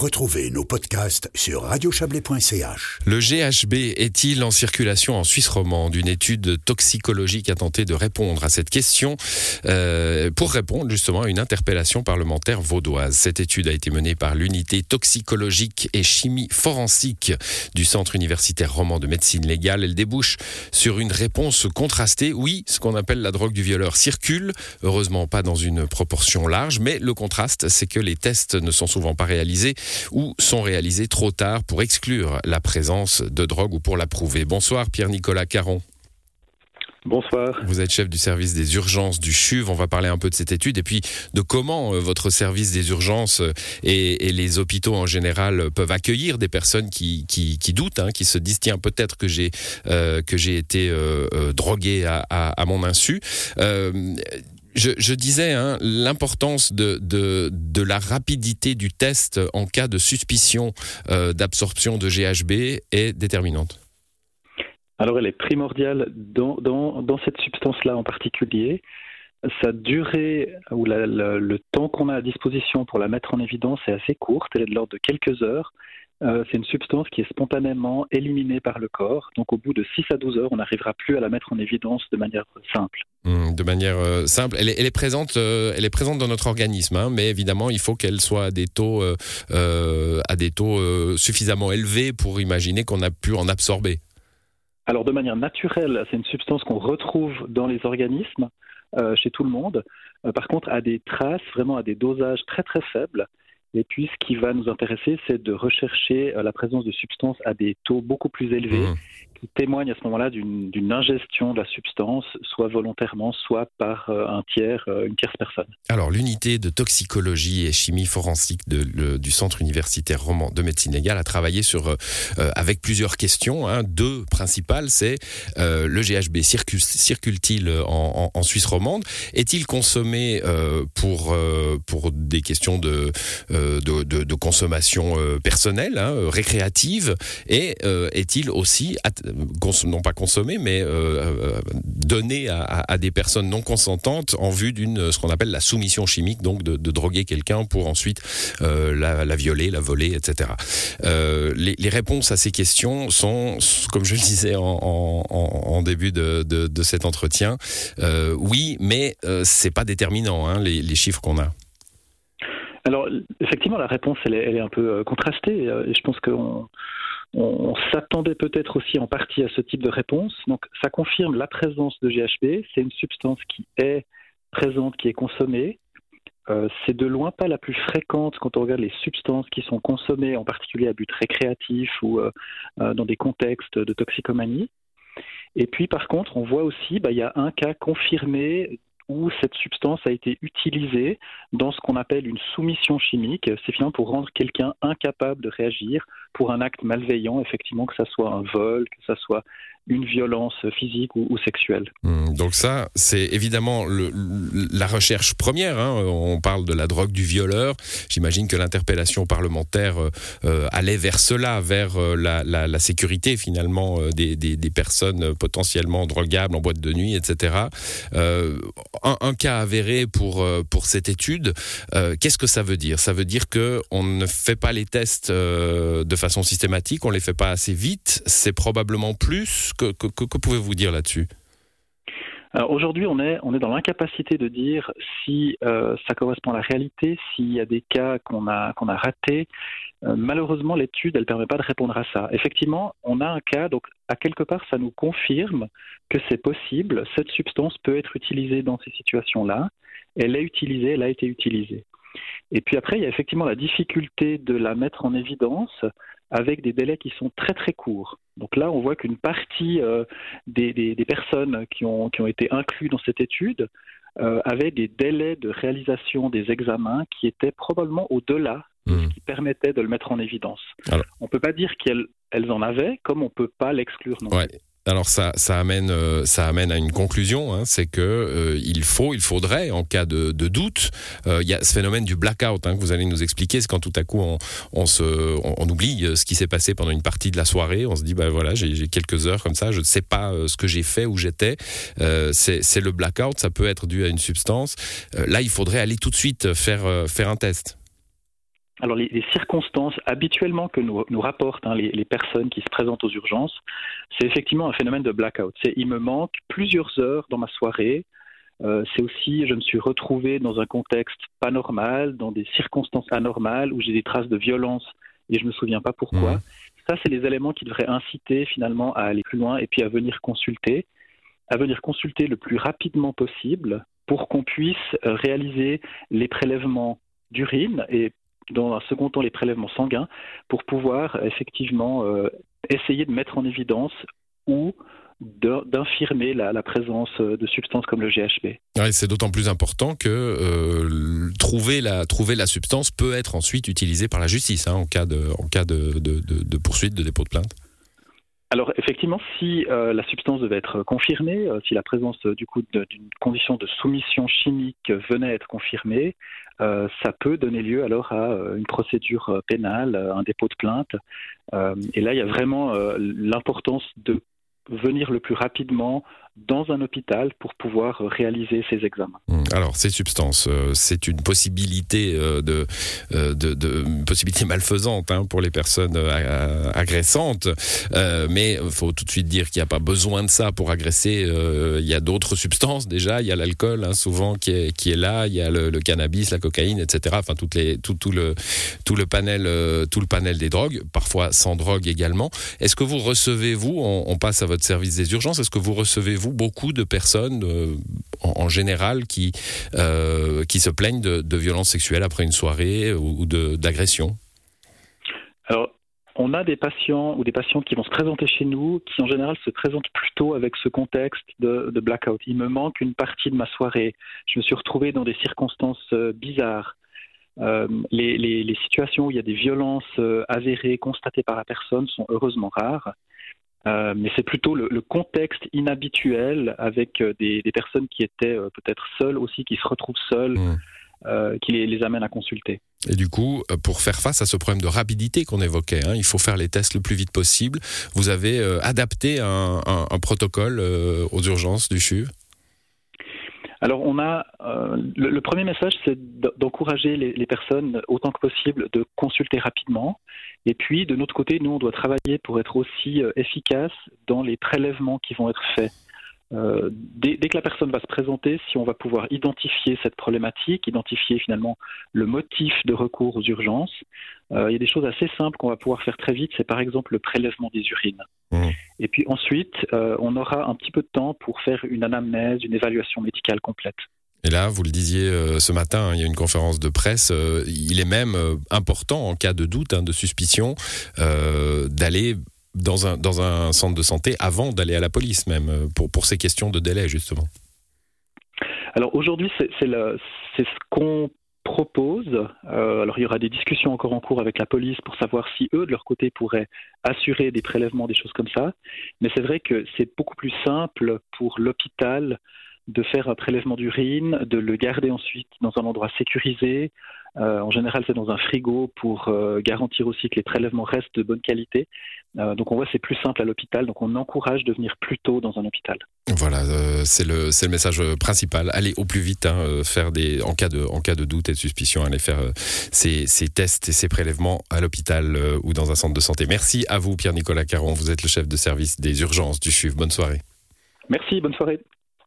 Retrouvez nos podcasts sur radiochablais.ch. Le GHB est-il en circulation en Suisse romande? Une étude toxicologique a tenté de répondre à cette question euh, pour répondre justement à une interpellation parlementaire vaudoise. Cette étude a été menée par l'unité toxicologique et chimie forensique du Centre universitaire roman de médecine légale. Elle débouche sur une réponse contrastée. Oui, ce qu'on appelle la drogue du violeur circule, heureusement pas dans une proportion large, mais le contraste, c'est que les tests ne sont souvent pas réalisés ou sont réalisés trop tard pour exclure la présence de drogue ou pour la prouver. Bonsoir Pierre-Nicolas Caron. Bonsoir. Vous êtes chef du service des urgences du CHUV. On va parler un peu de cette étude et puis de comment euh, votre service des urgences euh, et, les hôpitaux en général peuvent accueillir des personnes qui, doutent, hein, qui se disent tiens peut-être que j'ai euh, que j'ai été drogué à, mon insu. Je, disais hein, l'importance de, la rapidité du test en cas de suspicion d'absorption de GHB est déterminante. Alors elle est primordiale dans, dans, cette substance-là en particulier. Sa durée ou le temps qu'on a à disposition pour la mettre en évidence est assez courte, elle est de l'ordre de quelques heures. Euh, c'est une substance qui est spontanément éliminée par le corps. Donc au bout de 6 à 12 heures, on n'arrivera plus à la mettre en évidence de manière simple. Hmm, de manière euh, simple. Elle est, présente, euh, elle est présente dans notre organisme, hein, mais évidemment, il faut qu'elle soit à des taux, à des taux suffisamment élevés pour imaginer qu'on a pu en absorber. Alors de manière naturelle, c'est une substance qu'on retrouve dans les organismes euh, chez tout le monde. Euh, par contre, à des traces, vraiment à des dosages très très faibles. Et puis, ce qui va nous intéresser, c'est de rechercher euh, la présence de substances à des taux beaucoup plus élevés, mmh témoigne à ce moment-là d'une ingestion de la substance, soit volontairement, soit par euh, un tiers, euh, une tierce personne. Alors, l'unité de toxicologie et chimie forensique du Centre universitaire de médecine légale a travaillé sur, euh, avec plusieurs questions. Hein. deux principales, c'est le GHB circule-t-il en, Suisse romande? Est-il consommé pour, pour des questions de, de, de, consommation personnelle, hein, récréative? Et est-il aussi non pas consommer, mais euh, euh, donner à, des personnes non consentantes en vue d'une ce qu'on appelle la soumission chimique, donc de, droguer quelqu'un pour ensuite euh, la, violer, la voler, etc. Les, réponses à ces questions sont, comme je le disais en, début de, cet entretien, oui, mais c'est pas déterminant hein, les, chiffres qu'on a. Alors, effectivement, la réponse, elle est, elle est un peu contrastée. Je pense qu'on on, s'attendait peut-être aussi en partie à ce type de réponse. Donc ça confirme la présence de GHB. C'est une substance qui est présente, qui est consommée. Euh, c'est de loin pas la plus fréquente quand on regarde les substances qui sont consommées, en particulier à but récréatif ou euh, euh, dans des contextes de toxicomanie. Et puis par contre, on voit aussi, bah, il y a un cas confirmé où cette substance a été utilisée dans ce qu'on appelle une soumission chimique. C'est finalement pour rendre quelqu'un incapable de réagir pour un acte malveillant, effectivement, que ce soit un vol, que ce soit une violence physique ou, sexuelle. Hmm, donc ça, c'est évidemment la recherche première. Hein. On parle de la drogue du violeur. J'imagine que l'interpellation parlementaire euh, allait vers cela, vers euh, la, sécurité finalement euh, des, personnes potentiellement drogables en boîte de nuit, etc. Euh, un, cas avéré pour pour cette étude. Qu'est-ce que ça veut dire? Ça veut dire que on ne fait pas les tests de façon systématique, on les fait pas assez vite. C'est probablement plus que, pouvez-vous dire là-dessus? Aujourd'hui, on est, on est dans l'incapacité de dire si euh, ça correspond à la réalité, s'il y a des cas qu'on a, qu'on a ratés. Euh, malheureusement, l'étude, elle ne permet pas de répondre à ça. Effectivement, on a un cas, donc à quelque part, ça nous confirme que c'est possible. Cette substance peut être utilisée dans ces situations-là. Elle est utilisée, elle a été utilisée. Et puis après, il y a effectivement la difficulté de la mettre en évidence avec des délais qui sont très très courts. Donc là, on voit qu'une partie euh, des, des, personnes qui ont, qui ont été incluses dans cette étude euh, avaient des délais de réalisation des examens qui étaient probablement au-delà de ce mmh. qui permettait de le mettre en évidence. on ne peut pas dire qu'elles elles en avaient, comme on ne peut pas l'exclure non plus. Alors ça, amène, euh, ça amène à une conclusion, hein, c'est que euh, il faut, il faudrait, en cas de, doute, euh, il y a ce phénomène du blackout hein, que vous allez nous expliquer, c'est quand tout à coup on, on se, on, oublie ce qui s'est passé pendant une partie de la soirée, on se dit bah voilà, j'ai quelques heures comme ça, je ne sais pas ce que j'ai fait, où j'étais. c'est le blackout, ça peut être dû à une substance. là, il faudrait aller tout de suite faire faire un test. Alors les, circonstances habituellement que nous, nous rapportent hein, les, personnes qui se présentent aux urgences, c'est effectivement un phénomène de blackout. C'est il me manque plusieurs heures dans ma soirée. Euh, c'est aussi je me suis retrouvé dans un contexte pas normal, dans des circonstances anormales où j'ai des traces de violence et je me souviens pas pourquoi. Mmh. Ça, c'est les éléments qui devraient inciter finalement à aller plus loin et puis à venir consulter, à venir consulter le plus rapidement possible pour qu'on puisse réaliser les prélèvements d'urine et dans un second temps les prélèvements sanguins pour pouvoir effectivement euh, essayer de mettre en évidence ou d'infirmer la, présence de substances comme le GHB. c'est d'autant plus important que euh, trouver, la, trouver la substance peut être ensuite utilisée par la justice hein, en cas, de, en cas de, de, de poursuite, de dépôt de plainte. Alors effectivement, si euh, la substance devait être confirmée, euh, si la présence euh, du coup d'une condition de soumission chimique venait à être confirmée, ça peut donner lieu alors à une procédure pénale, un dépôt de plainte. et là, il y a vraiment l'importance de venir le plus rapidement dans un hôpital pour pouvoir réaliser ces examens. Mmh. Alors, ces substances, euh, c'est une possibilité euh, euh, de possibilité malfaisante hein, pour les personnes agressantes, mais il faut tout de suite dire qu'il n'y a pas besoin de ça pour agresser. Il y a d'autres substances déjà. Il y a l'alcool, hein, souvent qui est, qui est là. Il y a le, cannabis, la cocaïne, etc. Enfin, toutes les, tout, tout le, tout le panel, tout le panel des drogues, parfois sans drogue également. Est-ce que vous recevez vous, on, on passe à votre service des urgences, est-ce que vous recevez vous beaucoup de personnes euh, en, général qui, euh, qui se plaignent de, violences sexuelles après une soirée ou, d'agression Alors, on a des patients ou des patientes qui vont se présenter chez nous, qui en général se présentent plutôt avec ce contexte de, blackout. Il me manque une partie de ma soirée. Je me suis retrouvé dans des circonstances euh, bizarres. les, les, situations où il y a des violences avérées, constatées par la personne, sont heureusement rares. Euh, mais c'est plutôt le, contexte inhabituel avec euh, des, personnes qui étaient euh, peut-être seules aussi, qui se retrouvent seules, mmh. qui les, amènent à consulter. Et du coup, pour faire face à ce problème de rapidité qu'on évoquait, hein, il faut faire les tests le plus vite possible. Vous avez adapté un, un protocole aux urgences du CHU alors, on a euh, le, premier message, c'est d'encourager les, personnes autant que possible de consulter rapidement. Et puis, de notre côté, nous, on doit travailler pour être aussi euh, efficace dans les prélèvements qui vont être faits. Euh, dès, que la personne va se présenter, si on va pouvoir identifier cette problématique, identifier finalement le motif de recours aux urgences, euh, il y a des choses assez simples qu'on va pouvoir faire très vite. C'est par exemple le prélèvement des urines. Mmh. Et puis ensuite, euh, on aura un petit peu de temps pour faire une anamnèse, une évaluation médicale complète. Et là, vous le disiez ce matin, hein, il y a une conférence de presse. il est même important, en cas de doute, hein, de suspicion, d'aller dans un, dans un centre de santé avant d'aller à la police même, euh, pour, pour ces questions de délai justement Alors aujourd'hui, c'est ce qu'on propose. Euh, alors il y aura des discussions encore en cours avec la police pour savoir si eux, de leur côté, pourraient assurer des prélèvements, des choses comme ça. Mais c'est vrai que c'est beaucoup plus simple pour l'hôpital de faire un prélèvement d'urine, de le garder ensuite dans un endroit sécurisé. Euh, en général, c'est dans un frigo pour euh, garantir aussi que les prélèvements restent de bonne qualité. Euh, donc on voit c'est plus simple à l'hôpital, donc on encourage de venir plus tôt dans un hôpital. Voilà, c'est le, le message principal. Allez au plus vite, hein, faire des, en, cas de, en cas de doute et de suspicion, aller faire ces, ces, tests et ces prélèvements à l'hôpital ou dans un centre de santé. Merci à vous, Pierre-Nicolas Caron. Vous êtes le chef de service des urgences du CHUV. Bonne soirée. Merci, bonne soirée.